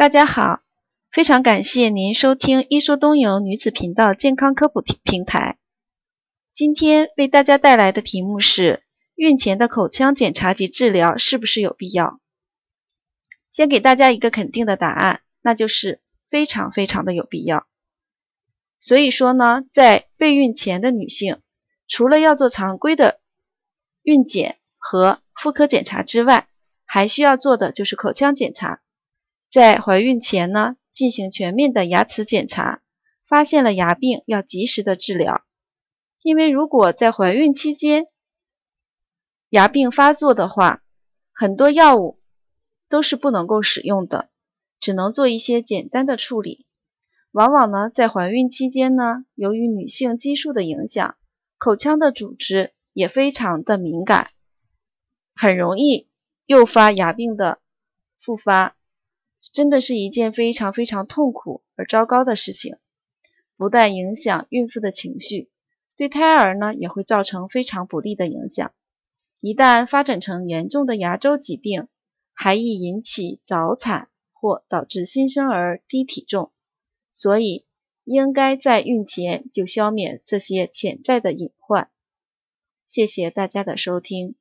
大家好，非常感谢您收听一说东营女子频道健康科普平台。今天为大家带来的题目是：孕前的口腔检查及治疗是不是有必要？先给大家一个肯定的答案，那就是非常非常的有必要。所以说呢，在备孕前的女性，除了要做常规的孕检和妇科检查之外，还需要做的就是口腔检查。在怀孕前呢，进行全面的牙齿检查，发现了牙病要及时的治疗。因为如果在怀孕期间牙病发作的话，很多药物都是不能够使用的，只能做一些简单的处理。往往呢，在怀孕期间呢，由于女性激素的影响，口腔的组织也非常的敏感，很容易诱发牙病的复发，真的是一件非常非常痛苦而糟糕的事情。不但影响孕妇的情绪，对胎儿呢也会造成非常不利的影响。一旦发展成严重的牙周疾病，还易引起早产或导致新生儿低体重。所以，应该在孕前就消灭这些潜在的隐患。谢谢大家的收听。